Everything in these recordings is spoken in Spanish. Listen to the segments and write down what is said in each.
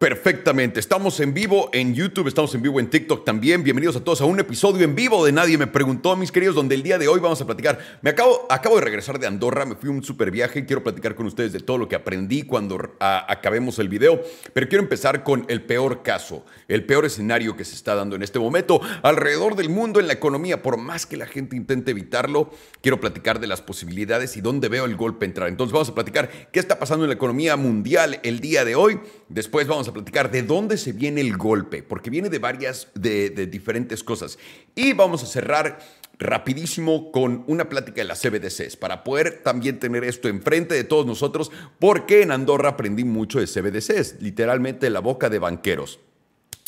Perfectamente. Estamos en vivo en YouTube, estamos en vivo en TikTok también. Bienvenidos a todos a un episodio en vivo de Nadie me preguntó, mis queridos, donde el día de hoy vamos a platicar. Me acabo, acabo de regresar de Andorra, me fui un super viaje quiero platicar con ustedes de todo lo que aprendí cuando acabemos el video. Pero quiero empezar con el peor caso, el peor escenario que se está dando en este momento alrededor del mundo en la economía. Por más que la gente intente evitarlo, quiero platicar de las posibilidades y dónde veo el golpe entrar. Entonces vamos a platicar qué está pasando en la economía mundial el día de hoy. Después vamos a platicar de dónde se viene el golpe, porque viene de varias, de, diferentes cosas. Y vamos a cerrar rapidísimo con una plática de las CBDCs para poder también tener esto enfrente de todos nosotros, porque en Andorra aprendí mucho de CBDCs, literalmente la boca de banqueros.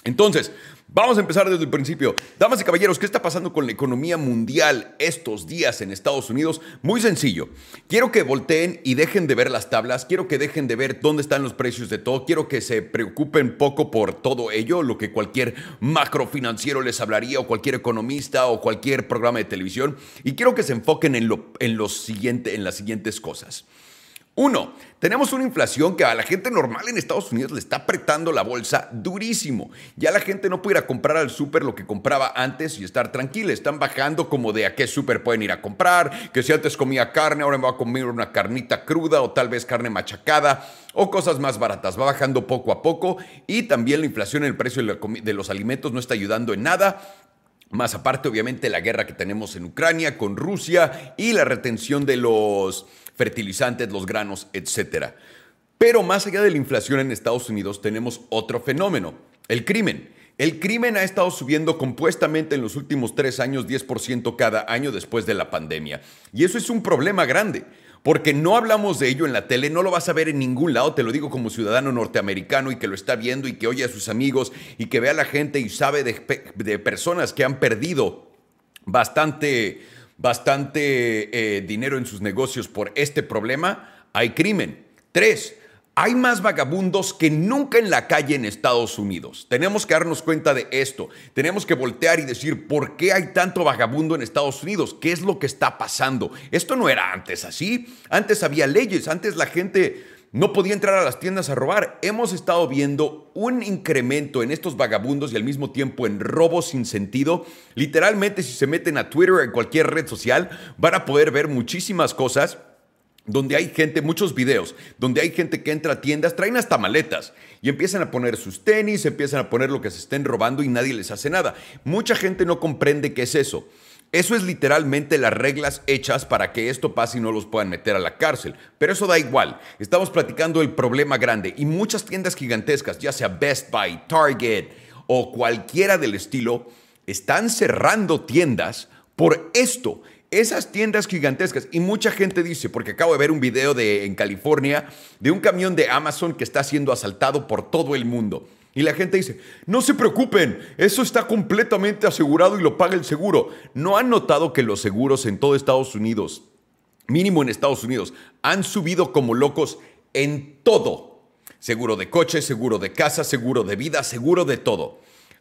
Entonces, vamos a empezar desde el principio. Damas y caballeros, ¿qué está pasando con la economía mundial estos días en Estados Unidos? Muy sencillo. Quiero que volteen y dejen de ver las tablas, quiero que dejen de ver dónde están los precios de todo, quiero que se preocupen poco por todo ello, lo que cualquier macrofinanciero les hablaría o cualquier economista o cualquier programa de televisión, y quiero que se enfoquen en, lo, en, en las siguientes cosas. Uno, tenemos una inflación que a la gente normal en Estados Unidos le está apretando la bolsa durísimo. Ya la gente no puede ir a comprar al súper lo que compraba antes y estar tranquila. Están bajando como de a qué súper pueden ir a comprar, que si antes comía carne, ahora me voy a comer una carnita cruda o tal vez carne machacada o cosas más baratas. Va bajando poco a poco y también la inflación en el precio de los alimentos no está ayudando en nada. Más aparte, obviamente, la guerra que tenemos en Ucrania con Rusia y la retención de los fertilizantes, los granos, etc. Pero más allá de la inflación en Estados Unidos, tenemos otro fenómeno, el crimen. El crimen ha estado subiendo compuestamente en los últimos tres años 10% cada año después de la pandemia. Y eso es un problema grande porque no hablamos de ello en la tele, no lo vas a ver en ningún lado, te lo digo como ciudadano norteamericano y que lo está viendo y que oye a sus amigos y que ve a la gente y sabe de, personas que han perdido bastante, bastante eh, dinero en sus negocios por este problema, hay crimen. Tres, hay más vagabundos que nunca en la calle en Estados Unidos. Tenemos que darnos cuenta de esto. Tenemos que voltear y decir, ¿por qué hay tanto vagabundo en Estados Unidos? ¿Qué es lo que está pasando? Esto no era antes así. Antes había leyes, antes la gente no podía entrar a las tiendas a robar. Hemos estado viendo un incremento en estos vagabundos y al mismo tiempo en robos sin sentido. Literalmente, si se meten a Twitter o en cualquier red social, van a poder ver muchísimas cosas donde hay gente, muchos videos, donde hay gente que entra a tiendas, traen hasta maletas y empiezan a poner sus tenis, empiezan a poner lo que se estén robando y nadie les hace nada. Mucha gente no comprende qué es eso. Eso es literalmente las reglas hechas para que esto pase y no los puedan meter a la cárcel. Pero eso da igual. Estamos platicando del problema grande y muchas tiendas gigantescas, ya sea Best Buy, Target o cualquiera del estilo, están cerrando tiendas por esto esas tiendas gigantescas, y mucha gente dice, porque acabo de ver un video de, en California de un camión de Amazon que está siendo asaltado por todo el mundo. Y la gente dice, no se preocupen, eso está completamente asegurado y lo paga el seguro. ¿No han notado que los seguros en todo Estados Unidos, mínimo en Estados Unidos, han subido como locos en todo? Seguro de coche, seguro de casa, seguro de vida, seguro de todo.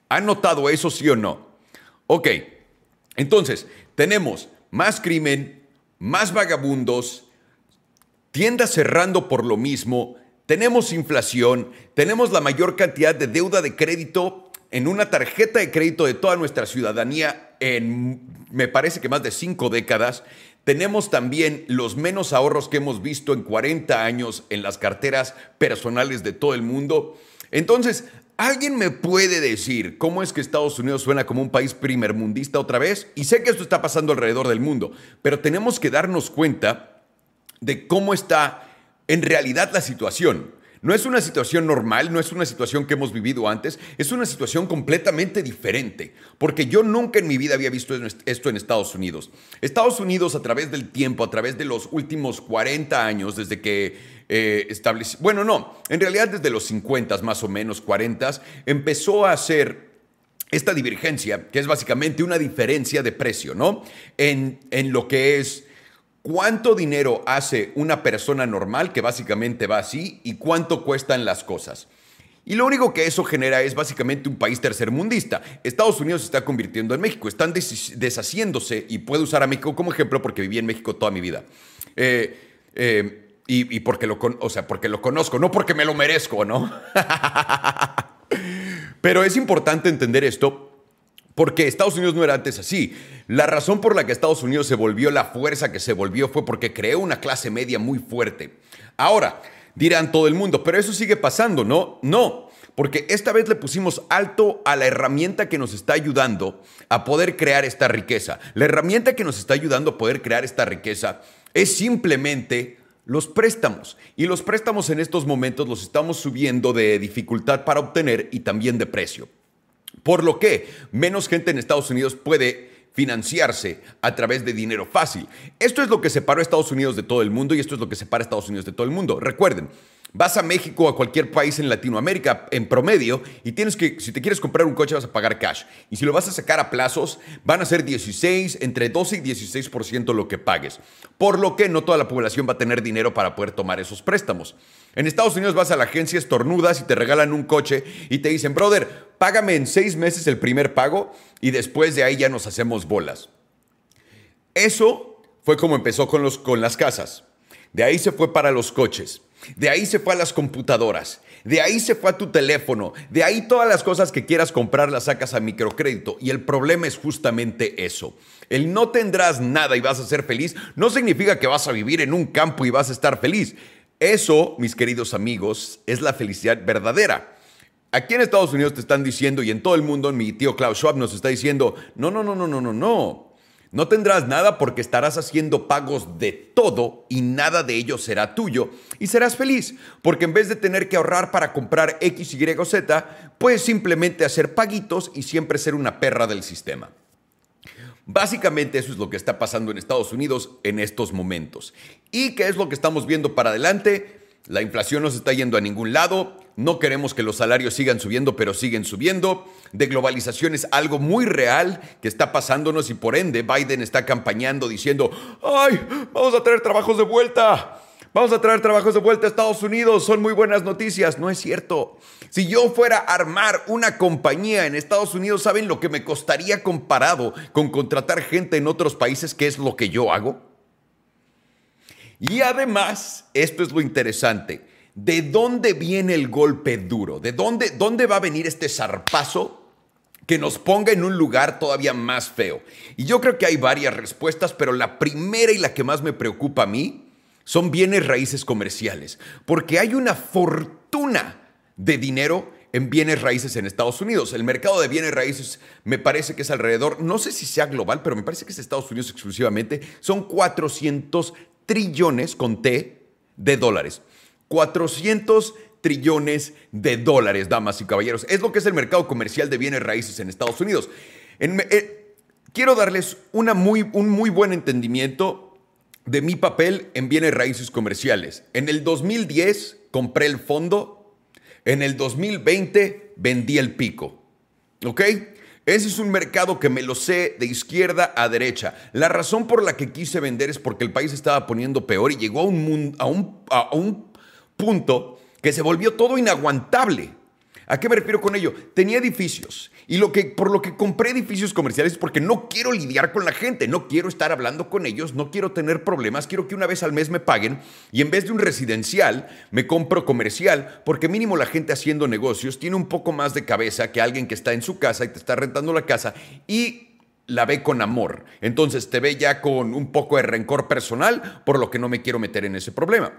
¿Han notado eso sí o no? Ok, entonces tenemos más crimen, más vagabundos, tiendas cerrando por lo mismo, tenemos inflación, tenemos la mayor cantidad de deuda de crédito en una tarjeta de crédito de toda nuestra ciudadanía en, me parece que más de cinco décadas. Tenemos también los menos ahorros que hemos visto en 40 años en las carteras personales de todo el mundo. Entonces, ¿Alguien me puede decir cómo es que Estados Unidos suena como un país primermundista otra vez? Y sé que esto está pasando alrededor del mundo, pero tenemos que darnos cuenta de cómo está en realidad la situación. No es una situación normal, no es una situación que hemos vivido antes, es una situación completamente diferente, porque yo nunca en mi vida había visto esto en Estados Unidos. Estados Unidos a través del tiempo, a través de los últimos 40 años, desde que eh, estableció, bueno, no, en realidad desde los 50 más o menos, 40, empezó a hacer esta divergencia, que es básicamente una diferencia de precio, ¿no? En, en lo que es cuánto dinero hace una persona normal, que básicamente va así, y cuánto cuestan las cosas. Y lo único que eso genera es básicamente un país tercermundista. Estados Unidos se está convirtiendo en México, están deshaciéndose, y puedo usar a México como ejemplo porque viví en México toda mi vida. Eh, eh, y, porque, lo, o sea, porque lo conozco, no porque me lo merezco, ¿no? Pero es importante entender esto porque Estados Unidos no era antes así. La razón por la que Estados Unidos se volvió la fuerza que se volvió fue porque creó una clase media muy fuerte. Ahora, dirán todo el mundo, pero eso sigue pasando, ¿no? No, porque esta vez le pusimos alto a la herramienta que nos está ayudando a poder crear esta riqueza. La herramienta que nos está ayudando a poder crear esta riqueza es simplemente los préstamos. Y los préstamos en estos momentos los estamos subiendo de dificultad para obtener y también de precio. Por lo que menos gente en Estados Unidos puede financiarse a través de dinero fácil. Esto es lo que separó a Estados Unidos de todo el mundo y esto es lo que separa a Estados Unidos de todo el mundo. Recuerden, Vas a México o a cualquier país en Latinoamérica en promedio y tienes que, si te quieres comprar un coche vas a pagar cash. Y si lo vas a sacar a plazos, van a ser 16, entre 12 y 16% lo que pagues. Por lo que no toda la población va a tener dinero para poder tomar esos préstamos. En Estados Unidos vas a la agencia estornudas y te regalan un coche y te dicen, brother, págame en seis meses el primer pago y después de ahí ya nos hacemos bolas. Eso fue como empezó con, los, con las casas. De ahí se fue para los coches. De ahí se fue a las computadoras. De ahí se fue a tu teléfono. De ahí todas las cosas que quieras comprar las sacas a microcrédito. Y el problema es justamente eso. El no tendrás nada y vas a ser feliz no significa que vas a vivir en un campo y vas a estar feliz. Eso, mis queridos amigos, es la felicidad verdadera. Aquí en Estados Unidos te están diciendo y en todo el mundo, mi tío Klaus Schwab nos está diciendo, no, no, no, no, no, no, no. No tendrás nada porque estarás haciendo pagos de todo y nada de ello será tuyo. Y serás feliz porque en vez de tener que ahorrar para comprar X, Y o Z, puedes simplemente hacer paguitos y siempre ser una perra del sistema. Básicamente eso es lo que está pasando en Estados Unidos en estos momentos. ¿Y qué es lo que estamos viendo para adelante? La inflación no se está yendo a ningún lado, no queremos que los salarios sigan subiendo, pero siguen subiendo. De globalización es algo muy real que está pasándonos y por ende Biden está campañando diciendo, ay, vamos a traer trabajos de vuelta. Vamos a traer trabajos de vuelta a Estados Unidos, son muy buenas noticias. No es cierto. Si yo fuera a armar una compañía en Estados Unidos, ¿saben lo que me costaría comparado con contratar gente en otros países, que es lo que yo hago? Y además, esto es lo interesante, ¿de dónde viene el golpe duro? ¿De dónde, dónde va a venir este zarpazo que nos ponga en un lugar todavía más feo? Y yo creo que hay varias respuestas, pero la primera y la que más me preocupa a mí son bienes raíces comerciales, porque hay una fortuna de dinero en bienes raíces en Estados Unidos. El mercado de bienes raíces me parece que es alrededor, no sé si sea global, pero me parece que es Estados Unidos exclusivamente, son 400 trillones, con T, de dólares. 400 trillones de dólares, damas y caballeros. Es lo que es el mercado comercial de bienes raíces en Estados Unidos. Eh, quiero darles una muy, un muy buen entendimiento de mi papel en bienes raíces comerciales. En el 2010 compré el fondo, en el 2020 vendí el pico. ¿Ok? Ese es un mercado que me lo sé de izquierda a derecha. La razón por la que quise vender es porque el país estaba poniendo peor y llegó a un, a a un punto que se volvió todo inaguantable. ¿A qué me refiero con ello? Tenía edificios y lo que, por lo que compré edificios comerciales es porque no quiero lidiar con la gente, no quiero estar hablando con ellos, no quiero tener problemas, quiero que una vez al mes me paguen y en vez de un residencial me compro comercial porque mínimo la gente haciendo negocios tiene un poco más de cabeza que alguien que está en su casa y te está rentando la casa y la ve con amor. Entonces te ve ya con un poco de rencor personal, por lo que no me quiero meter en ese problema.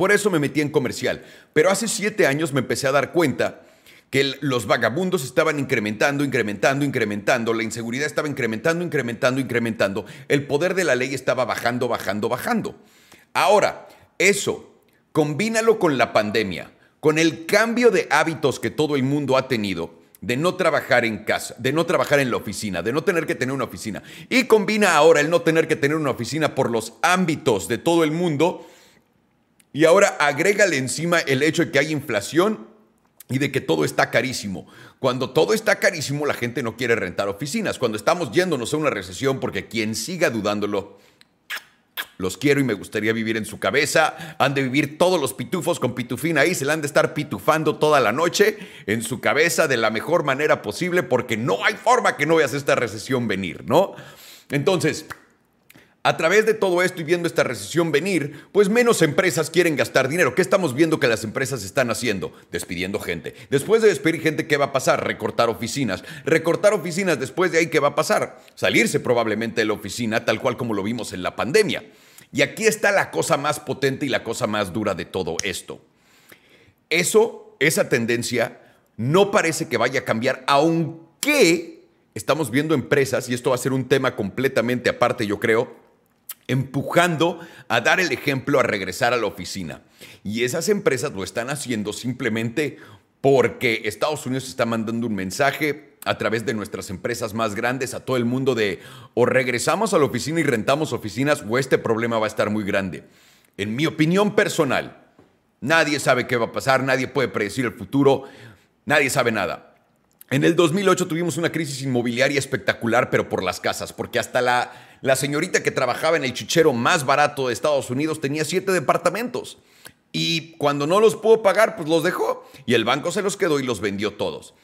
Por eso me metí en comercial. Pero hace siete años me empecé a dar cuenta que los vagabundos estaban incrementando, incrementando, incrementando, la inseguridad estaba incrementando, incrementando, incrementando, el poder de la ley estaba bajando, bajando, bajando. Ahora, eso, combínalo con la pandemia, con el cambio de hábitos que todo el mundo ha tenido, de no trabajar en casa, de no trabajar en la oficina, de no tener que tener una oficina. Y combina ahora el no tener que tener una oficina por los ámbitos de todo el mundo. Y ahora agrégale encima el hecho de que hay inflación y de que todo está carísimo. Cuando todo está carísimo, la gente no quiere rentar oficinas. Cuando estamos yéndonos a una recesión, porque quien siga dudándolo, los quiero y me gustaría vivir en su cabeza. Han de vivir todos los pitufos con pitufina ahí, se le han de estar pitufando toda la noche en su cabeza de la mejor manera posible, porque no hay forma que no veas esta recesión venir, ¿no? Entonces, A través de todo esto y viendo esta recesión venir, pues menos empresas quieren gastar dinero. ¿Qué estamos viendo que las empresas están haciendo? Despidiendo gente. Después de despedir gente, ¿qué va a pasar? Recortar oficinas. Recortar oficinas, después de ahí, ¿qué va a pasar? Salirse probablemente de la oficina, tal cual como lo vimos en la pandemia. Y aquí está la cosa más potente y la cosa más dura de todo esto. Eso, esa tendencia, no parece que vaya a cambiar, aunque estamos viendo empresas, y esto va a ser un tema completamente aparte, yo creo, empujando a dar el ejemplo a regresar a la oficina. Y esas empresas lo están haciendo simplemente porque Estados Unidos está mandando un mensaje a través de nuestras empresas más grandes a todo el mundo de o regresamos a la oficina y rentamos oficinas o este problema va a estar muy grande. En mi opinión personal, nadie sabe qué va a pasar, nadie puede predecir el futuro, nadie sabe nada. En el 2008 tuvimos una crisis inmobiliaria espectacular, pero por las casas, porque hasta la, la señorita que trabajaba en el chichero más barato de Estados Unidos tenía siete departamentos. Y cuando no los pudo pagar, pues los dejó. Y el banco se los quedó y los vendió todos.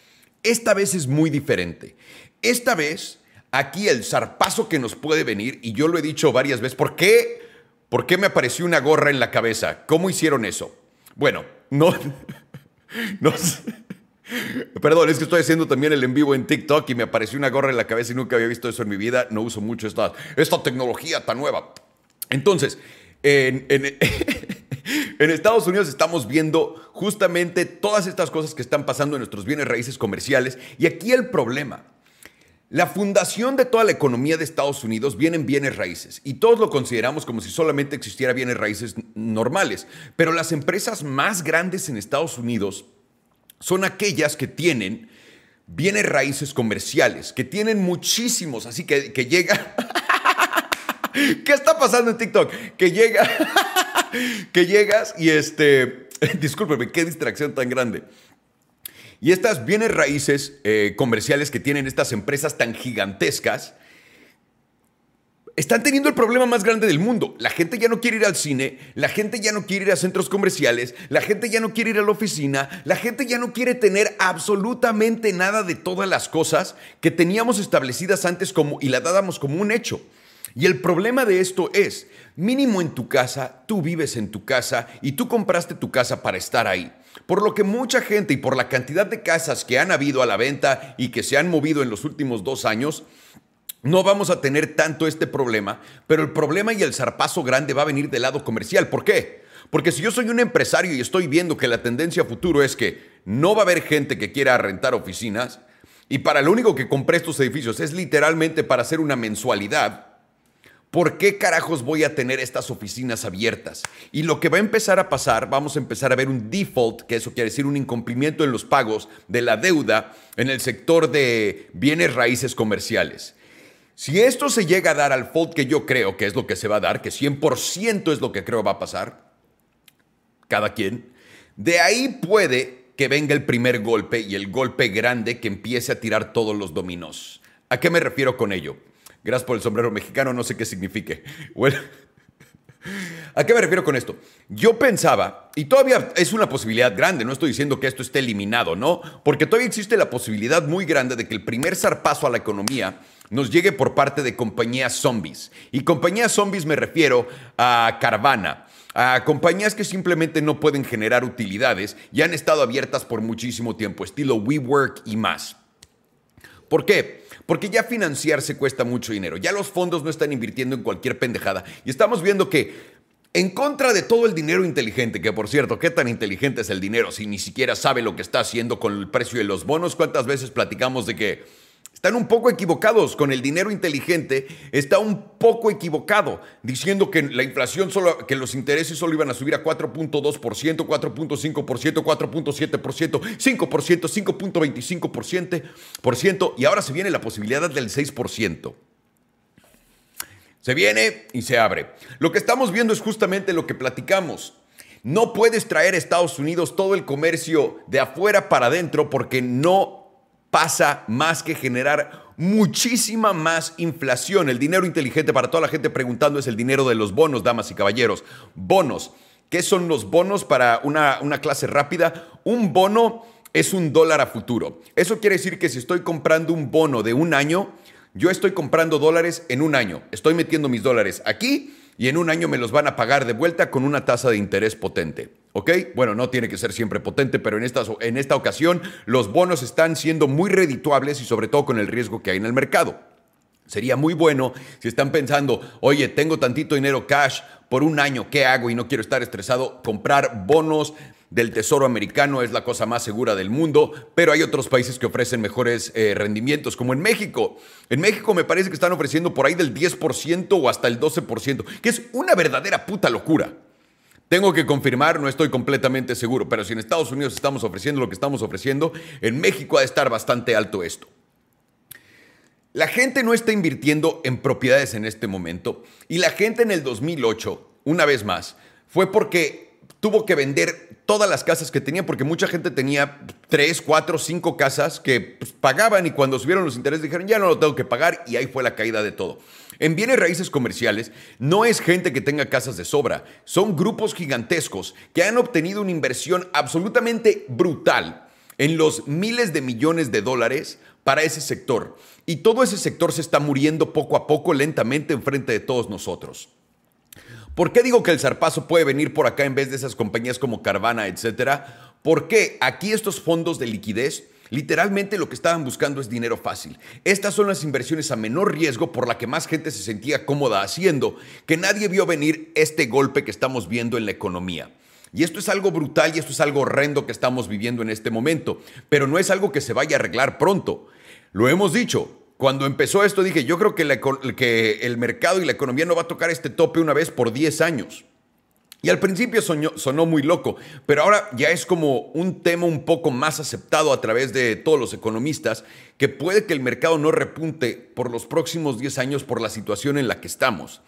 Esta vez es muy diferente. Esta vez, aquí el zarpazo que nos puede venir, y yo lo he dicho varias veces, ¿por qué? ¿Por qué me apareció una gorra en la cabeza? ¿Cómo hicieron eso? Bueno, no, no. Perdón, es que estoy haciendo también el en vivo en TikTok y me apareció una gorra en la cabeza y nunca había visto eso en mi vida. No uso mucho esta, esta tecnología tan nueva. Entonces, en, Estados Unidos estamos viendo justamente todas estas cosas que están pasando en nuestros bienes raíces comerciales. Y aquí el problema. La fundación de toda la economía de Estados Unidos viene en bienes raíces y todos lo consideramos como si solamente existiera bienes raíces normales, pero las empresas más grandes en Estados Unidos son aquellas que tienen bienes raíces comerciales, que tienen muchísimos, así que, que llega... ¿Qué está pasando en TikTok? Que llega, que llegas y este, discúlpeme, qué distracción tan grande. Y estas bienes raíces eh, comerciales que tienen estas empresas tan gigantescas, están teniendo el problema más grande del mundo. La gente ya no quiere ir al cine, la gente ya no quiere ir a centros comerciales, la gente ya no quiere ir a la oficina, la gente ya no quiere tener absolutamente nada de todas las cosas que teníamos establecidas antes como y la dábamos como un hecho. Y el problema de esto es, mínimo en tu casa, tú vives en tu casa y tú compraste tu casa para estar ahí. Por lo que mucha gente y por la cantidad de casas que han habido a la venta y que se han movido en los últimos dos años, no vamos a tener tanto este problema, pero el problema y el zarpazo grande va a venir del lado comercial. ¿Por qué? Porque si yo soy un empresario y estoy viendo que la tendencia futuro es que no va a haber gente que quiera rentar oficinas, y para lo único que compré estos edificios es literalmente para hacer una mensualidad, ¿por qué carajos voy a tener estas oficinas abiertas? Y lo que va a empezar a pasar, vamos a empezar a ver un default, que eso quiere decir un incumplimiento en los pagos de la deuda en el sector de bienes raíces comerciales. Si esto se llega a dar al fold que yo creo que es lo que se va a dar, que 100% es lo que creo va a pasar, cada quien, de ahí puede que venga el primer golpe y el golpe grande que empiece a tirar todos los dominos. ¿A qué me refiero con ello? Gracias por el sombrero mexicano, no sé qué signifique. Bueno, ¿a qué me refiero con esto? Yo pensaba, y todavía es una posibilidad grande, no estoy diciendo que esto esté eliminado, ¿no? Porque todavía existe la posibilidad muy grande de que el primer zarpazo a la economía nos llegue por parte de compañías zombies. Y compañías zombies me refiero a Carvana, a compañías que simplemente no pueden generar utilidades y han estado abiertas por muchísimo tiempo, estilo WeWork y más. ¿Por qué? Porque ya financiarse cuesta mucho dinero, ya los fondos no están invirtiendo en cualquier pendejada y estamos viendo que en contra de todo el dinero inteligente, que por cierto, ¿qué tan inteligente es el dinero si ni siquiera sabe lo que está haciendo con el precio de los bonos? ¿Cuántas veces platicamos de que están un poco equivocados con el dinero inteligente, está un poco equivocado, diciendo que la inflación solo, que los intereses solo iban a subir a 4.2%, 4.5%, 4.7%, 5%, 5.25%, y ahora se viene la posibilidad del 6%. Se viene y se abre. Lo que estamos viendo es justamente lo que platicamos. No puedes traer a Estados Unidos todo el comercio de afuera para adentro porque no pasa más que generar muchísima más inflación. El dinero inteligente para toda la gente preguntando es el dinero de los bonos, damas y caballeros. Bonos. ¿Qué son los bonos para una, una clase rápida? Un bono es un dólar a futuro. Eso quiere decir que si estoy comprando un bono de un año, yo estoy comprando dólares en un año, estoy metiendo mis dólares aquí y en un año me los van a pagar de vuelta con una tasa de interés potente. ¿Ok? Bueno, no tiene que ser siempre potente, pero en esta, en esta ocasión los bonos están siendo muy redituables y sobre todo con el riesgo que hay en el mercado. Sería muy bueno si están pensando, oye, tengo tantito dinero cash por un año, ¿qué hago? Y no quiero estar estresado, comprar bonos del Tesoro americano es la cosa más segura del mundo, pero hay otros países que ofrecen mejores eh, rendimientos, como en México. En México me parece que están ofreciendo por ahí del 10% o hasta el 12%, que es una verdadera puta locura. Tengo que confirmar, no estoy completamente seguro, pero si en Estados Unidos estamos ofreciendo lo que estamos ofreciendo, en México ha de estar bastante alto esto. La gente no está invirtiendo en propiedades en este momento y la gente en el 2008, una vez más, fue porque tuvo que vender todas las casas que tenía, porque mucha gente tenía tres, cuatro, cinco casas que pues, pagaban y cuando subieron los intereses dijeron, ya no lo tengo que pagar y ahí fue la caída de todo. En bienes raíces comerciales no es gente que tenga casas de sobra, son grupos gigantescos que han obtenido una inversión absolutamente brutal en los miles de millones de dólares para ese sector. Y todo ese sector se está muriendo poco a poco, lentamente, enfrente de todos nosotros. ¿Por qué digo que el zarpazo puede venir por acá en vez de esas compañías como Carvana, etcétera? Porque aquí estos fondos de liquidez Literalmente lo que estaban buscando es dinero fácil. Estas son las inversiones a menor riesgo por la que más gente se sentía cómoda haciendo, que nadie vio venir este golpe que estamos viendo en la economía. Y esto es algo brutal y esto es algo horrendo que estamos viviendo en este momento, pero no es algo que se vaya a arreglar pronto. Lo hemos dicho. Cuando empezó esto dije, yo creo que, el mercado y la economía no va a tocar este tope una vez por 10 años. Y al principio sonó muy loco, pero ahora ya es como un tema un poco más aceptado a través de todos los economistas, que puede que el mercado no repunte por los próximos 10 años por la situación en la que estamos.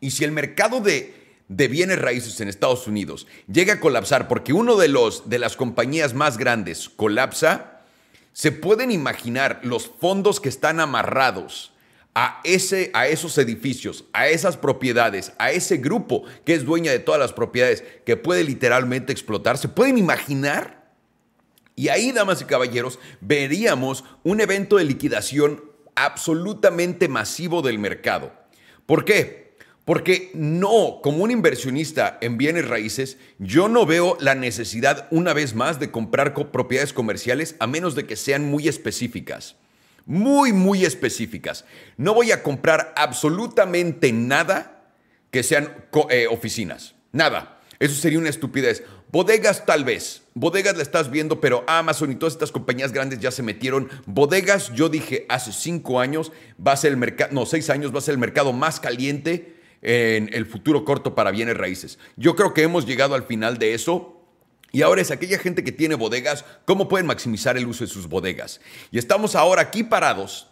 Y si el mercado de, de bienes raíces en Estados Unidos llega a colapsar porque uno de, los, de las compañías más grandes colapsa, ¿Se pueden imaginar los fondos que están amarrados a, ese, a esos edificios, a esas propiedades, a ese grupo que es dueña de todas las propiedades, que puede literalmente explotar? ¿Se pueden imaginar? Y ahí, damas y caballeros, veríamos un evento de liquidación absolutamente masivo del mercado. ¿Por qué? Porque no, como un inversionista en bienes raíces, yo no veo la necesidad una vez más de comprar propiedades comerciales a menos de que sean muy específicas. Muy, muy específicas. No voy a comprar absolutamente nada que sean eh, oficinas. Nada. Eso sería una estupidez. Bodegas tal vez. Bodegas la estás viendo, pero Amazon y todas estas compañías grandes ya se metieron. Bodegas, yo dije hace cinco años, va a ser el mercado, no, seis años, va a ser el mercado más caliente en el futuro corto para bienes raíces. Yo creo que hemos llegado al final de eso. Y ahora es aquella gente que tiene bodegas, ¿cómo pueden maximizar el uso de sus bodegas? Y estamos ahora aquí parados,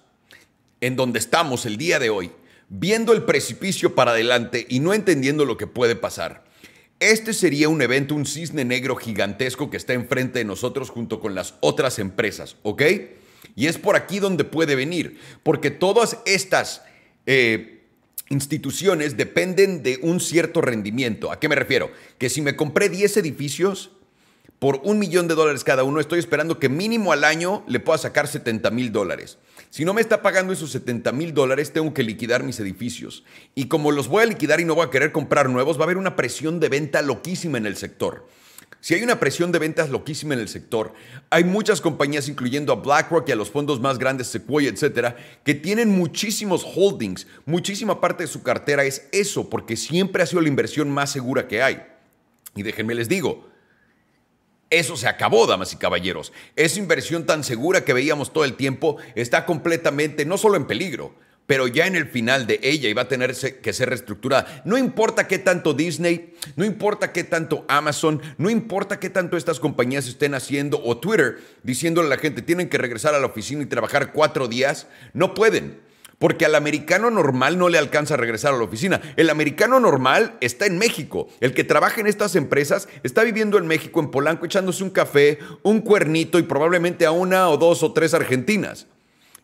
en donde estamos el día de hoy, viendo el precipicio para adelante y no entendiendo lo que puede pasar. Este sería un evento, un cisne negro gigantesco que está enfrente de nosotros junto con las otras empresas, ¿ok? Y es por aquí donde puede venir, porque todas estas... Eh, instituciones dependen de un cierto rendimiento. ¿A qué me refiero? Que si me compré 10 edificios por un millón de dólares cada uno, estoy esperando que mínimo al año le pueda sacar 70 mil dólares. Si no me está pagando esos 70 mil dólares, tengo que liquidar mis edificios. Y como los voy a liquidar y no voy a querer comprar nuevos, va a haber una presión de venta loquísima en el sector. Si hay una presión de ventas loquísima en el sector, hay muchas compañías, incluyendo a BlackRock y a los fondos más grandes, Sequoia, etcétera, que tienen muchísimos holdings. Muchísima parte de su cartera es eso, porque siempre ha sido la inversión más segura que hay. Y déjenme les digo, eso se acabó, damas y caballeros. Esa inversión tan segura que veíamos todo el tiempo está completamente, no solo en peligro, pero ya en el final de ella iba a tener que ser reestructurada. No importa qué tanto Disney, no importa qué tanto Amazon, no importa qué tanto estas compañías estén haciendo o Twitter diciéndole a la gente tienen que regresar a la oficina y trabajar cuatro días, no pueden. Porque al americano normal no le alcanza a regresar a la oficina. El americano normal está en México. El que trabaja en estas empresas está viviendo en México, en Polanco, echándose un café, un cuernito y probablemente a una o dos o tres argentinas.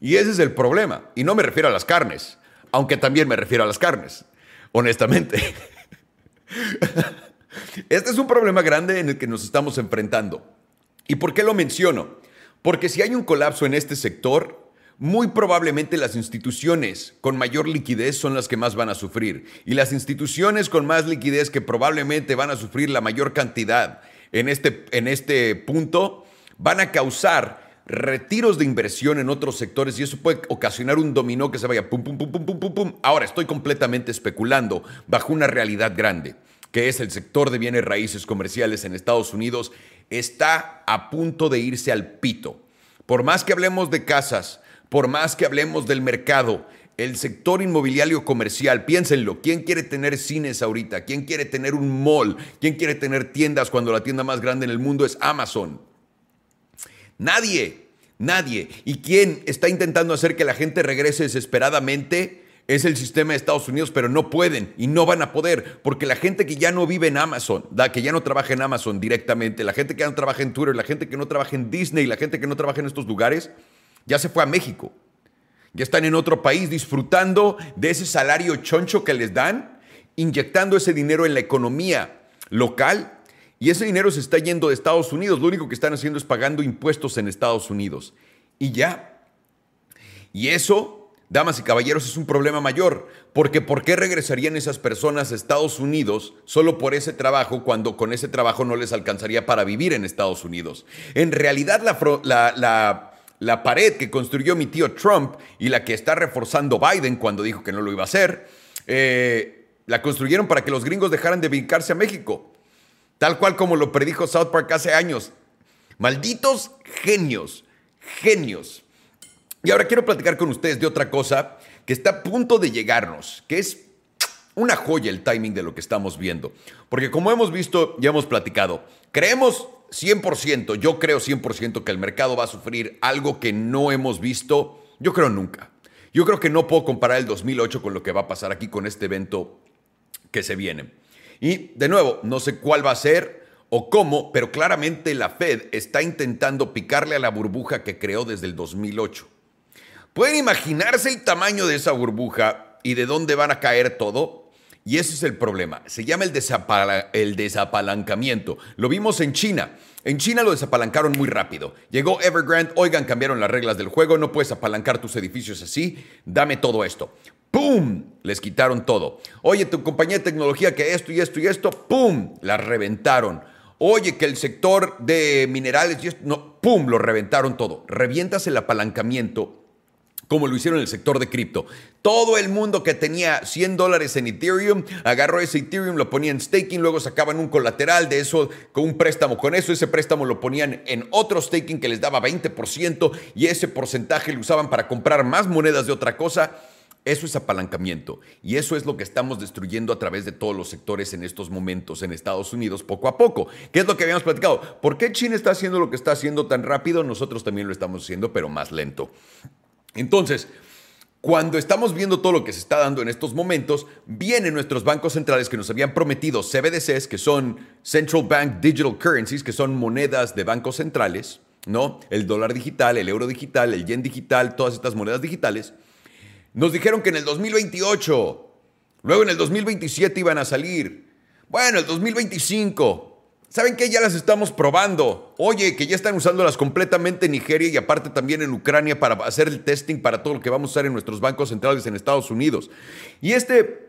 Y ese es el problema. Y no me refiero a las carnes, aunque también me refiero a las carnes, honestamente. Este es un problema grande en el que nos estamos enfrentando. ¿Y por qué lo menciono? Porque si hay un colapso en este sector, muy probablemente las instituciones con mayor liquidez son las que más van a sufrir. Y las instituciones con más liquidez que probablemente van a sufrir la mayor cantidad en este, en este punto van a causar retiros de inversión en otros sectores y eso puede ocasionar un dominó que se vaya pum, pum, pum, pum, pum, pum, pum. Ahora estoy completamente especulando bajo una realidad grande, que es el sector de bienes raíces comerciales en Estados Unidos, está a punto de irse al pito. Por más que hablemos de casas, por más que hablemos del mercado, el sector inmobiliario comercial, piénsenlo, ¿quién quiere tener cines ahorita? ¿Quién quiere tener un mall? ¿Quién quiere tener tiendas cuando la tienda más grande en el mundo es Amazon? Nadie, nadie. ¿Y quién está intentando hacer que la gente regrese desesperadamente? Es el sistema de Estados Unidos, pero no pueden y no van a poder, porque la gente que ya no vive en Amazon, que ya no trabaja en Amazon directamente, la gente que ya no trabaja en Twitter, la gente que no trabaja en Disney, la gente que no trabaja en estos lugares, ya se fue a México. Ya están en otro país disfrutando de ese salario choncho que les dan, inyectando ese dinero en la economía local y ese dinero se está yendo de Estados Unidos. Lo único que están haciendo es pagando impuestos en Estados Unidos. Y ya. Y eso, damas y caballeros, es un problema mayor. Porque ¿por qué regresarían esas personas a Estados Unidos solo por ese trabajo cuando con ese trabajo no les alcanzaría para vivir en Estados Unidos? En realidad la, la, pared que construyó mi tío Trump y la que está reforzando Biden cuando dijo que no lo iba a hacer, eh, la construyeron para que los gringos dejaran de vincarse a México. Tal cual como lo predijo South Park hace años. Malditos genios, genios. Y ahora quiero platicar con ustedes de otra cosa que está a punto de llegarnos, que es una joya el timing de lo que estamos viendo. Porque como hemos visto, ya hemos platicado, creemos 100%, yo creo 100% que el mercado va a sufrir algo que no hemos visto, yo creo nunca. Yo creo que no puedo comparar el 2008 con lo que va a pasar aquí con este evento que se viene. Y de nuevo, no sé cuál va a ser o cómo, pero claramente la Fed está intentando picarle a la burbuja que creó desde el 2008. ¿Pueden imaginarse el tamaño de esa burbuja y de dónde van a caer todo? Y ese es el problema. Se llama el, el, desapalancamiento. Lo vimos en China. En China lo desapalancaron muy rápido. Llegó Evergrande, oigan, cambiaron las reglas del juego, no puedes apalancar tus edificios así, dame todo esto. ¡Pum! Les quitaron todo. Oye, tu compañía de tecnología que esto y esto y esto, ¡pum! La reventaron. Oye, que el sector de minerales y esto, no, ¡pum! Lo reventaron todo. Revientas el apalancamiento como lo hicieron en el sector de cripto. Todo el mundo que tenía 100 dólares en Ethereum agarró ese Ethereum, lo ponía en staking, luego sacaban un colateral de eso con un préstamo. Con eso, ese préstamo lo ponían en otro staking que les daba 20% y ese porcentaje lo usaban para comprar más monedas de otra cosa eso es apalancamiento y eso es lo que estamos destruyendo a través de todos los sectores en estos momentos en Estados Unidos poco a poco. ¿Qué es lo que habíamos platicado? ¿Por qué China está haciendo lo que está haciendo tan rápido? Nosotros también lo estamos haciendo, pero más lento. Entonces, cuando estamos viendo todo lo que se está dando en estos momentos, vienen nuestros bancos centrales que nos habían prometido CBDCs, que son Central Bank Digital Currencies, que son monedas de bancos centrales, ¿no? El dólar digital, el euro digital, el yen digital, todas estas monedas digitales nos dijeron que en el 2028, luego en el 2027 iban a salir. Bueno, el 2025. ¿Saben qué? Ya las estamos probando. Oye, que ya están usándolas completamente en Nigeria y aparte también en Ucrania para hacer el testing para todo lo que vamos a usar en nuestros bancos centrales en Estados Unidos. Y este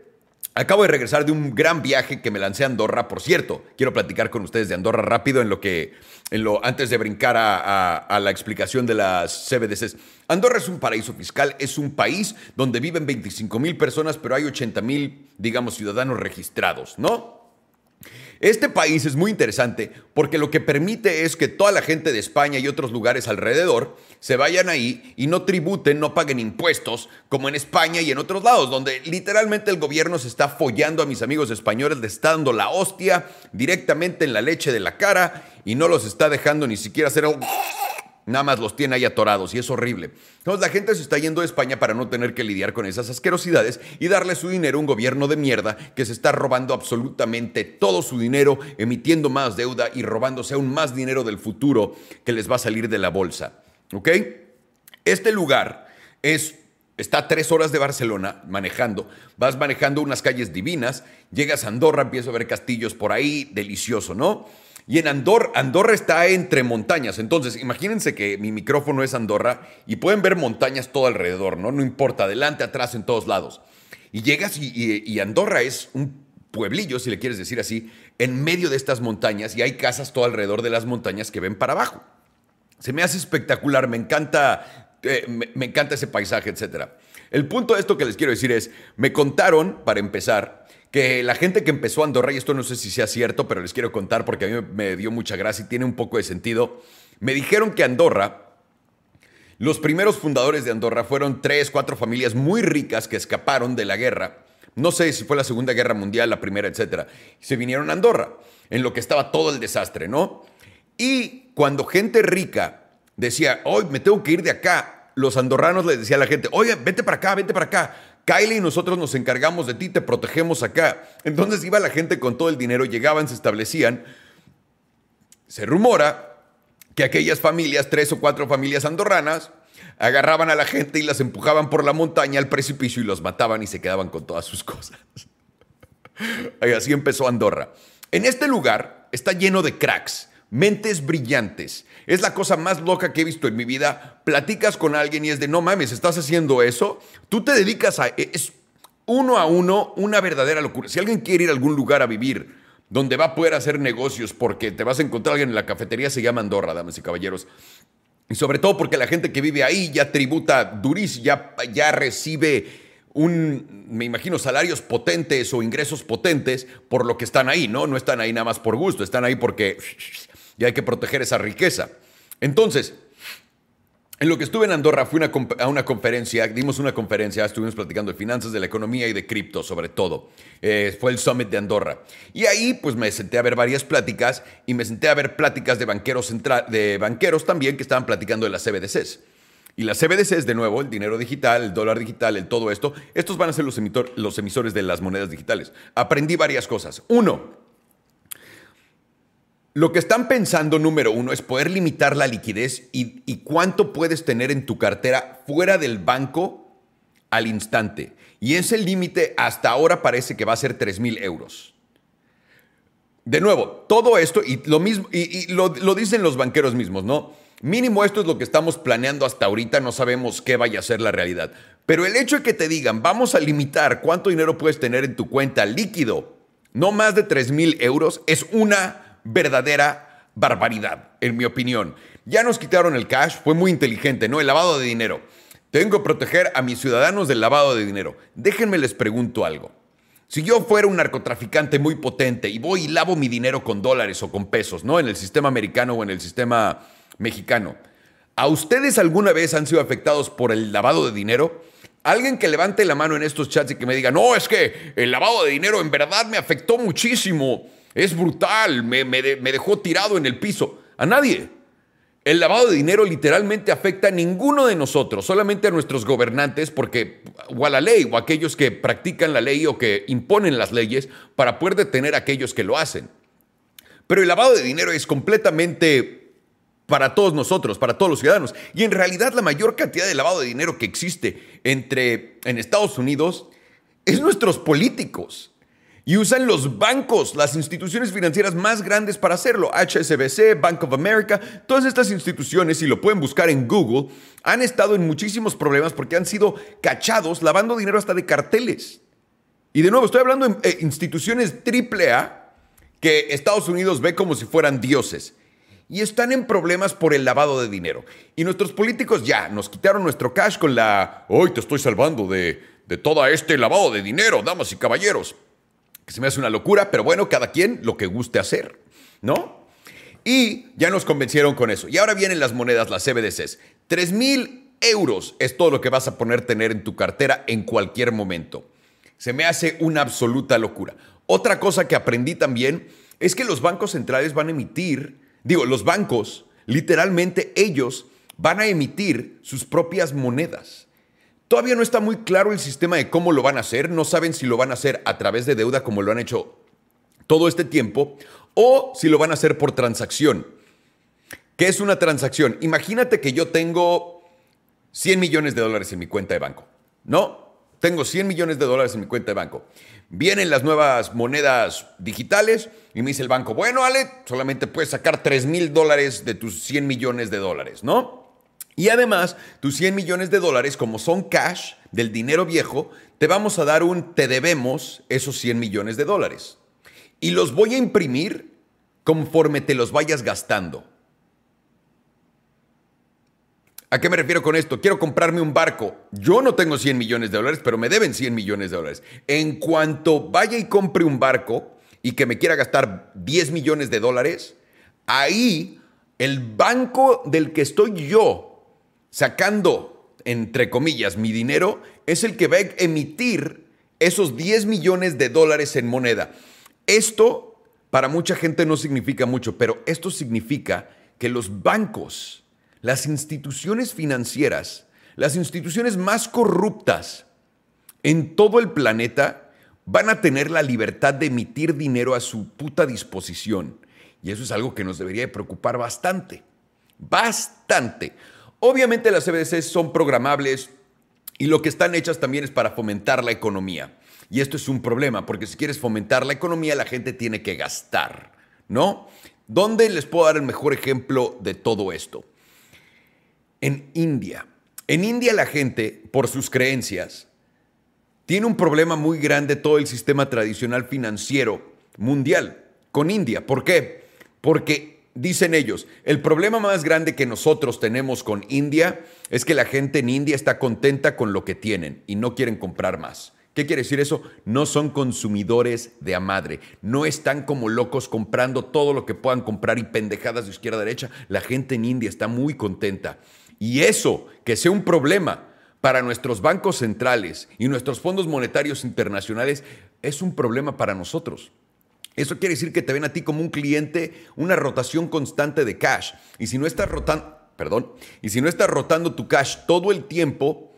Acabo de regresar de un gran viaje que me lancé a Andorra. Por cierto, quiero platicar con ustedes de Andorra rápido en lo que, en lo, antes de brincar a, la explicación de las CBDCs. Andorra es un paraíso fiscal, es un país donde viven 25 mil personas, pero hay 80 mil, digamos, ciudadanos registrados, ¿no? Este país es muy interesante porque lo que permite es que toda la gente de España y otros lugares alrededor se vayan ahí y no tributen, no paguen impuestos, como en España y en otros lados, donde literalmente el gobierno se está follando a mis amigos españoles, le está dando la hostia directamente en la leche de la cara y no los está dejando ni siquiera hacer el Nada más los tiene ahí atorados y es horrible. Entonces la gente se está yendo a España para no tener que lidiar con esas asquerosidades y darle su dinero a un gobierno de mierda que se está robando absolutamente todo su dinero, emitiendo más deuda y robándose aún más dinero del futuro que les va a salir de la bolsa. ¿Ok? Este lugar es Está a tres horas de Barcelona manejando. Vas manejando unas calles divinas, llegas a Andorra, empiezas a ver castillos por ahí, delicioso, ¿no? Y en Andorra, Andorra está entre montañas. Entonces, imagínense que mi micrófono es Andorra y pueden ver montañas todo alrededor, ¿no? No importa, adelante, atrás, en todos lados. Y llegas y, Andorra es un pueblillo, si le quieres decir así, en medio de estas montañas y hay casas todo alrededor de las montañas que ven para abajo. Se me hace espectacular, me encanta, eh, me, encanta ese paisaje, etc. El punto de esto que les quiero decir es, me contaron, para empezar, que la gente que empezó Andorra, y esto no sé si sea cierto, pero les quiero contar porque a mí me dio mucha gracia y tiene un poco de sentido, me dijeron que Andorra, los primeros fundadores de Andorra fueron tres, cuatro familias muy ricas que escaparon de la guerra. No sé si fue la Segunda Guerra Mundial, la Primera, etcétera. Se vinieron a Andorra, en lo que estaba todo el desastre, ¿no? Y cuando gente rica decía, hoy me tengo que ir de acá, los andorranos les decía a la gente, oye, vete para acá, vete para acá. Kylie y nosotros nos encargamos de ti, te protegemos acá. Entonces iba la gente con todo el dinero, llegaban, se establecían. Se rumora que aquellas familias, tres o cuatro familias andorranas, agarraban a la gente y las empujaban por la montaña al precipicio y los mataban y se quedaban con todas sus cosas. Y así empezó Andorra. En este lugar está lleno de cracks, mentes brillantes. Es la cosa más loca que he visto en mi vida. Platicas con alguien y es de, no mames, estás haciendo eso. Tú te dedicas a... Es uno a uno una verdadera locura. Si alguien quiere ir a algún lugar a vivir donde va a poder hacer negocios porque te vas a encontrar alguien en la cafetería, se llama Andorra, damas y caballeros. Y sobre todo porque la gente que vive ahí ya tributa durísimo, ya, ya recibe un, me imagino, salarios potentes o ingresos potentes por lo que están ahí, ¿no? No están ahí nada más por gusto, están ahí porque y hay que proteger esa riqueza. Entonces, en lo que estuve en Andorra fui a una conferencia, dimos una conferencia, estuvimos platicando de finanzas, de la economía y de cripto sobre todo. Eh, fue el Summit de Andorra. Y ahí pues me senté a ver varias pláticas y me senté a ver pláticas de banqueros, de banqueros también que estaban platicando de las CBDCs. Y las CBDCs, de nuevo, el dinero digital, el dólar digital, el todo esto, estos van a ser los, los emisores de las monedas digitales. Aprendí varias cosas. Uno, lo que están pensando, número uno, es poder limitar la liquidez y, cuánto puedes tener en tu cartera fuera del banco al instante. Y ese límite hasta ahora parece que va a ser 3 mil euros. De nuevo, todo esto, y lo mismo, y, lo, lo, dicen los banqueros mismos, ¿no? Mínimo esto es lo que estamos planeando hasta ahorita, no sabemos qué vaya a ser la realidad. Pero el hecho de que te digan, vamos a limitar cuánto dinero puedes tener en tu cuenta líquido, no más de 3 mil euros, es una verdadera barbaridad, en mi opinión. Ya nos quitaron el cash, fue muy inteligente, ¿no? El lavado de dinero. Tengo que proteger a mis ciudadanos del lavado de dinero. Déjenme les pregunto algo. Si yo fuera un narcotraficante muy potente y voy y lavo mi dinero con dólares o con pesos, ¿no? En el sistema americano o en el sistema mexicano, ¿a ustedes alguna vez han sido afectados por el lavado de dinero? Alguien que levante la mano en estos chats y que me diga, no, es que el lavado de dinero en verdad me afectó muchísimo. Es brutal, me, dejó tirado en el piso. A nadie. El lavado de dinero literalmente afecta a ninguno de nosotros, solamente a nuestros gobernantes, porque, o a la ley, o a aquellos que practican la ley o que imponen las leyes para poder detener a aquellos que lo hacen. Pero el lavado de dinero es completamente para todos nosotros, para todos los ciudadanos. Y en realidad la mayor cantidad de lavado de dinero que existe entre, en Estados Unidos es nuestros políticos. Y usan los bancos, las instituciones financieras más grandes para hacerlo. HSBC, Bank of America, todas estas instituciones, si lo pueden buscar en Google, han estado en muchísimos problemas porque han sido cachados lavando dinero hasta de carteles. Y de nuevo, estoy hablando de eh, instituciones AAA que Estados Unidos ve como si fueran dioses. Y están en problemas por el lavado de dinero. Y nuestros políticos ya nos quitaron nuestro cash con la, hoy te estoy salvando de, de todo este lavado de dinero, damas y caballeros que se me hace una locura, pero bueno, cada quien lo que guste hacer, ¿no? Y ya nos convencieron con eso. Y ahora vienen las monedas, las CBDCs. 3 mil euros es todo lo que vas a poner tener en tu cartera en cualquier momento. Se me hace una absoluta locura. Otra cosa que aprendí también es que los bancos centrales van a emitir, digo, los bancos, literalmente ellos van a emitir sus propias monedas. Todavía no está muy claro el sistema de cómo lo van a hacer, no saben si lo van a hacer a través de deuda como lo han hecho todo este tiempo o si lo van a hacer por transacción. ¿Qué es una transacción? Imagínate que yo tengo 100 millones de dólares en mi cuenta de banco, ¿no? tengo 100 millones de dólares en mi cuenta de banco. Vienen las nuevas monedas digitales y me dice el banco, bueno, Ale, solamente puedes sacar 3 mil dólares de tus 100 millones de dólares, ¿no? Y además, tus 100 millones de dólares, como son cash del dinero viejo, te vamos a dar un te debemos esos 100 millones de dólares. Y los voy a imprimir conforme te los vayas gastando. ¿A qué me refiero con esto? Quiero comprarme un barco. Yo no tengo 100 millones de dólares, pero me deben 100 millones de dólares. En cuanto vaya y compre un barco y que me quiera gastar 10 millones de dólares, ahí el banco del que estoy yo sacando, entre comillas, mi dinero, es el que va a emitir esos 10 millones de dólares en moneda. Esto para mucha gente no significa mucho, pero esto significa que los bancos las instituciones financieras, las instituciones más corruptas en todo el planeta, van a tener la libertad de emitir dinero a su puta disposición. Y eso es algo que nos debería preocupar bastante. Bastante. Obviamente las CBDCs son programables y lo que están hechas también es para fomentar la economía. Y esto es un problema, porque si quieres fomentar la economía, la gente tiene que gastar, ¿no? ¿Dónde les puedo dar el mejor ejemplo de todo esto? en India. En India la gente, por sus creencias, tiene un problema muy grande todo el sistema tradicional financiero mundial con India. ¿Por qué? Porque dicen ellos, el problema más grande que nosotros tenemos con India es que la gente en India está contenta con lo que tienen y no quieren comprar más. ¿Qué quiere decir eso? No son consumidores de a madre. No están como locos comprando todo lo que puedan comprar y pendejadas de izquierda a derecha. La gente en India está muy contenta. Y eso, que sea un problema para nuestros bancos centrales y nuestros fondos monetarios internacionales, es un problema para nosotros. Eso quiere decir que te ven a ti como un cliente, una rotación constante de cash. Y si no estás rotando, perdón, y si no estás rotando tu cash todo el tiempo,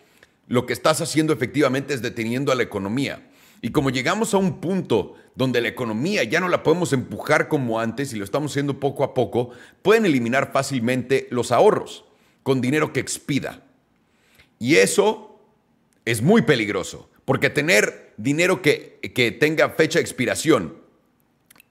lo que estás haciendo efectivamente es deteniendo a la economía. Y como llegamos a un punto donde la economía ya no la podemos empujar como antes y lo estamos haciendo poco a poco, pueden eliminar fácilmente los ahorros con dinero que expida. Y eso es muy peligroso, porque tener dinero que, que tenga fecha de expiración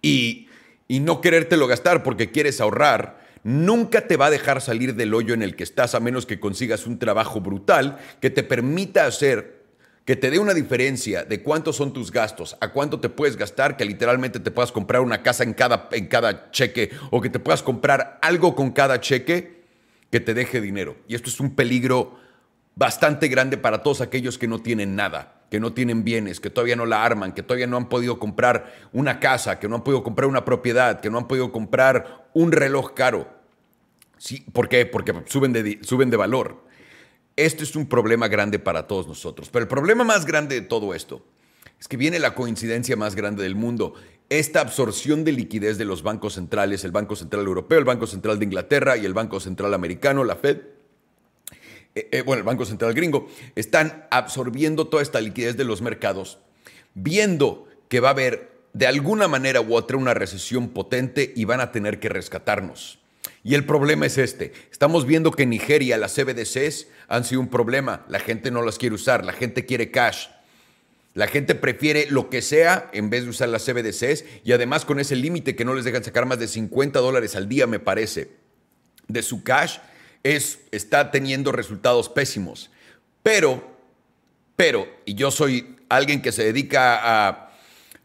y, no querértelo gastar porque quieres ahorrar, nunca te va a dejar salir del hoyo en el que estás a menos que consigas un trabajo brutal que te permita hacer, que te dé una diferencia de cuántos son tus gastos, a cuánto te puedes gastar, que literalmente te puedas comprar una casa en cada, en cada cheque o que te puedas comprar algo con cada cheque que te deje dinero. Y esto es un peligro bastante grande para todos aquellos que no tienen nada, que no tienen bienes, que todavía no la arman, que todavía no han podido comprar una casa, que no han podido comprar una propiedad, que no han podido comprar un reloj caro. Sí, ¿Por qué? Porque suben de, suben de valor. Esto es un problema grande para todos nosotros. Pero el problema más grande de todo esto es que viene la coincidencia más grande del mundo esta absorción de liquidez de los bancos centrales, el Banco Central Europeo, el Banco Central de Inglaterra y el Banco Central Americano, la Fed, eh, eh, bueno, el Banco Central gringo, están absorbiendo toda esta liquidez de los mercados, viendo que va a haber de alguna manera u otra una recesión potente y van a tener que rescatarnos. Y el problema es este. Estamos viendo que en Nigeria las CBDCs han sido un problema. La gente no las quiere usar, la gente quiere cash. La gente prefiere lo que sea en vez de usar las CBDCs y además con ese límite que no les dejan sacar más de 50 dólares al día, me parece, de su cash, es, está teniendo resultados pésimos. Pero, pero, y yo soy alguien que se dedica a,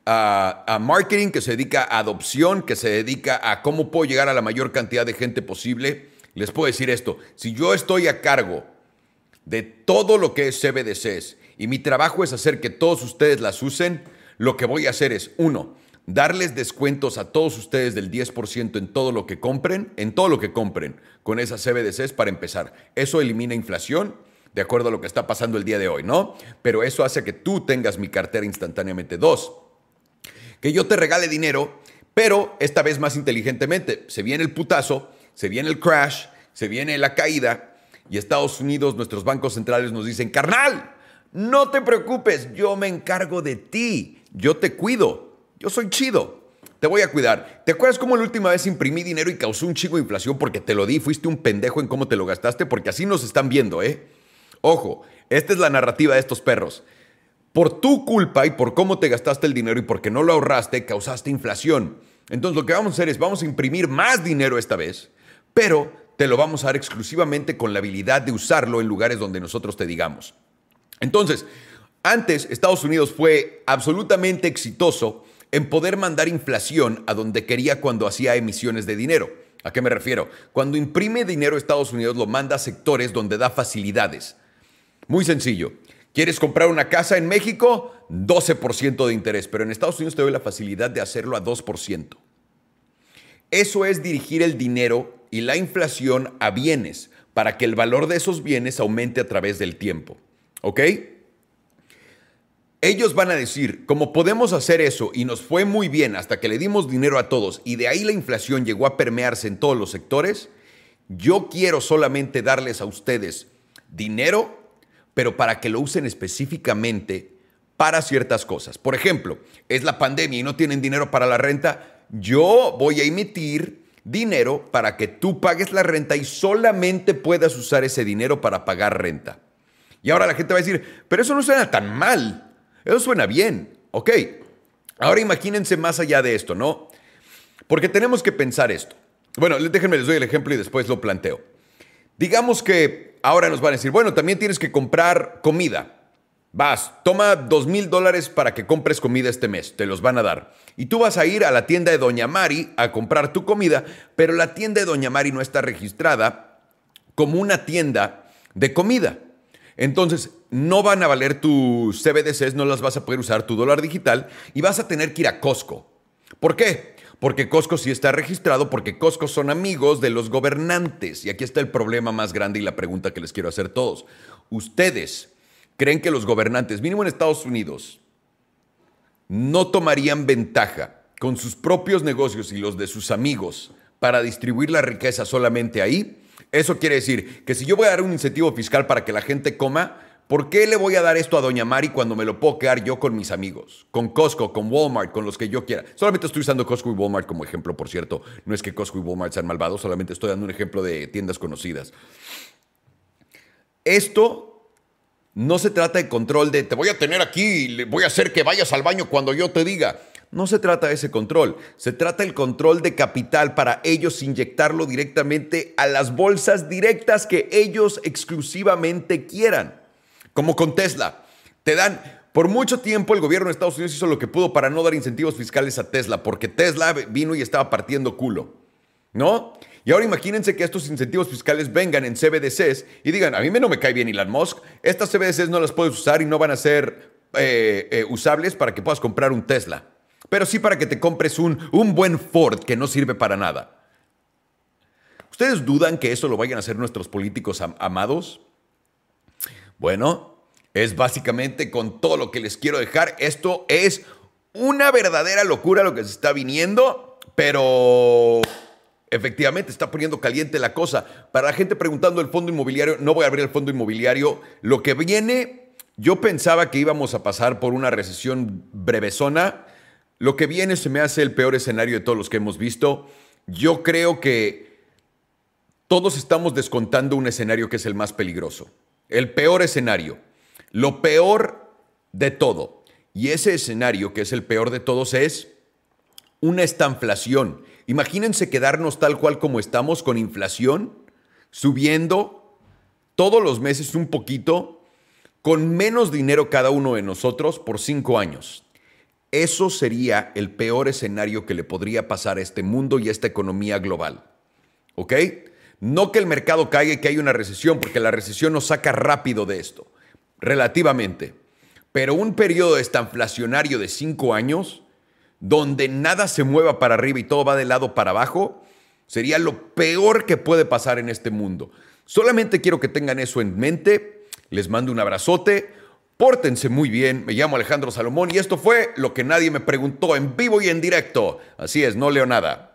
a, a, marketing, que se dedica a adopción, que se dedica a cómo puedo llegar a la mayor cantidad de gente posible, les puedo decir esto, si yo estoy a cargo de todo lo que es CBDCs, y mi trabajo es hacer que todos ustedes las usen, lo que voy a hacer es, uno, darles descuentos a todos ustedes del 10% en todo lo que compren, en todo lo que compren con esas CBDCs para empezar. Eso elimina inflación, de acuerdo a lo que está pasando el día de hoy, ¿no? Pero eso hace que tú tengas mi cartera instantáneamente. Dos, que yo te regale dinero, pero esta vez más inteligentemente. Se viene el putazo, se viene el crash, se viene la caída y Estados Unidos, nuestros bancos centrales nos dicen, carnal, no te preocupes, yo me encargo de ti. Yo te cuido. Yo soy chido. Te voy a cuidar. ¿Te acuerdas cómo la última vez imprimí dinero y causó un chico de inflación porque te lo di? Fuiste un pendejo en cómo te lo gastaste porque así nos están viendo, ¿eh? Ojo, esta es la narrativa de estos perros. Por tu culpa y por cómo te gastaste el dinero y porque no lo ahorraste, causaste inflación. Entonces lo que vamos a hacer es, vamos a imprimir más dinero esta vez, pero te lo vamos a dar exclusivamente con la habilidad de usarlo en lugares donde nosotros te digamos. Entonces, antes Estados Unidos fue absolutamente exitoso en poder mandar inflación a donde quería cuando hacía emisiones de dinero. ¿A qué me refiero? Cuando imprime dinero Estados Unidos lo manda a sectores donde da facilidades. Muy sencillo. ¿Quieres comprar una casa en México? 12% de interés, pero en Estados Unidos te doy la facilidad de hacerlo a 2%. Eso es dirigir el dinero y la inflación a bienes para que el valor de esos bienes aumente a través del tiempo. ¿Ok? Ellos van a decir, como podemos hacer eso y nos fue muy bien hasta que le dimos dinero a todos y de ahí la inflación llegó a permearse en todos los sectores, yo quiero solamente darles a ustedes dinero, pero para que lo usen específicamente para ciertas cosas. Por ejemplo, es la pandemia y no tienen dinero para la renta, yo voy a emitir dinero para que tú pagues la renta y solamente puedas usar ese dinero para pagar renta. Y ahora la gente va a decir, pero eso no suena tan mal. Eso suena bien, ok. Ahora imagínense más allá de esto, ¿no? Porque tenemos que pensar esto. Bueno, déjenme les doy el ejemplo y después lo planteo. Digamos que ahora nos van a decir, bueno, también tienes que comprar comida. Vas, toma dos mil dólares para que compres comida este mes, te los van a dar. Y tú vas a ir a la tienda de Doña Mari a comprar tu comida, pero la tienda de Doña Mari no está registrada como una tienda de comida. Entonces, no van a valer tus CBDCs, no las vas a poder usar tu dólar digital y vas a tener que ir a Costco. ¿Por qué? Porque Costco sí está registrado, porque Costco son amigos de los gobernantes. Y aquí está el problema más grande y la pregunta que les quiero hacer todos. ¿Ustedes creen que los gobernantes, mínimo en Estados Unidos, no tomarían ventaja con sus propios negocios y los de sus amigos para distribuir la riqueza solamente ahí? Eso quiere decir que si yo voy a dar un incentivo fiscal para que la gente coma, ¿por qué le voy a dar esto a Doña Mari cuando me lo puedo quedar yo con mis amigos? Con Costco, con Walmart, con los que yo quiera. Solamente estoy usando Costco y Walmart como ejemplo, por cierto. No es que Costco y Walmart sean malvados, solamente estoy dando un ejemplo de tiendas conocidas. Esto no se trata de control de te voy a tener aquí voy a hacer que vayas al baño cuando yo te diga. No se trata de ese control, se trata del control de capital para ellos inyectarlo directamente a las bolsas directas que ellos exclusivamente quieran. Como con Tesla. Te dan, por mucho tiempo el gobierno de Estados Unidos hizo lo que pudo para no dar incentivos fiscales a Tesla, porque Tesla vino y estaba partiendo culo. ¿No? Y ahora imagínense que estos incentivos fiscales vengan en CBDCs y digan, a mí no me cae bien Elon Musk, estas CBDCs no las puedes usar y no van a ser eh, eh, usables para que puedas comprar un Tesla pero sí para que te compres un, un buen Ford que no sirve para nada. ¿Ustedes dudan que eso lo vayan a hacer nuestros políticos amados? Bueno, es básicamente con todo lo que les quiero dejar. Esto es una verdadera locura lo que se está viniendo, pero efectivamente está poniendo caliente la cosa. Para la gente preguntando el fondo inmobiliario, no voy a abrir el fondo inmobiliario. Lo que viene, yo pensaba que íbamos a pasar por una recesión brevesona lo que viene se me hace el peor escenario de todos los que hemos visto. Yo creo que todos estamos descontando un escenario que es el más peligroso. El peor escenario. Lo peor de todo. Y ese escenario, que es el peor de todos, es una estanflación. Imagínense quedarnos tal cual como estamos con inflación, subiendo todos los meses un poquito, con menos dinero cada uno de nosotros por cinco años. Eso sería el peor escenario que le podría pasar a este mundo y a esta economía global. ¿Ok? No que el mercado caiga y que haya una recesión, porque la recesión nos saca rápido de esto, relativamente. Pero un periodo estanflacionario de cinco años, donde nada se mueva para arriba y todo va de lado para abajo, sería lo peor que puede pasar en este mundo. Solamente quiero que tengan eso en mente. Les mando un abrazote. Pórtense muy bien, me llamo Alejandro Salomón y esto fue lo que nadie me preguntó en vivo y en directo. Así es, no leo nada.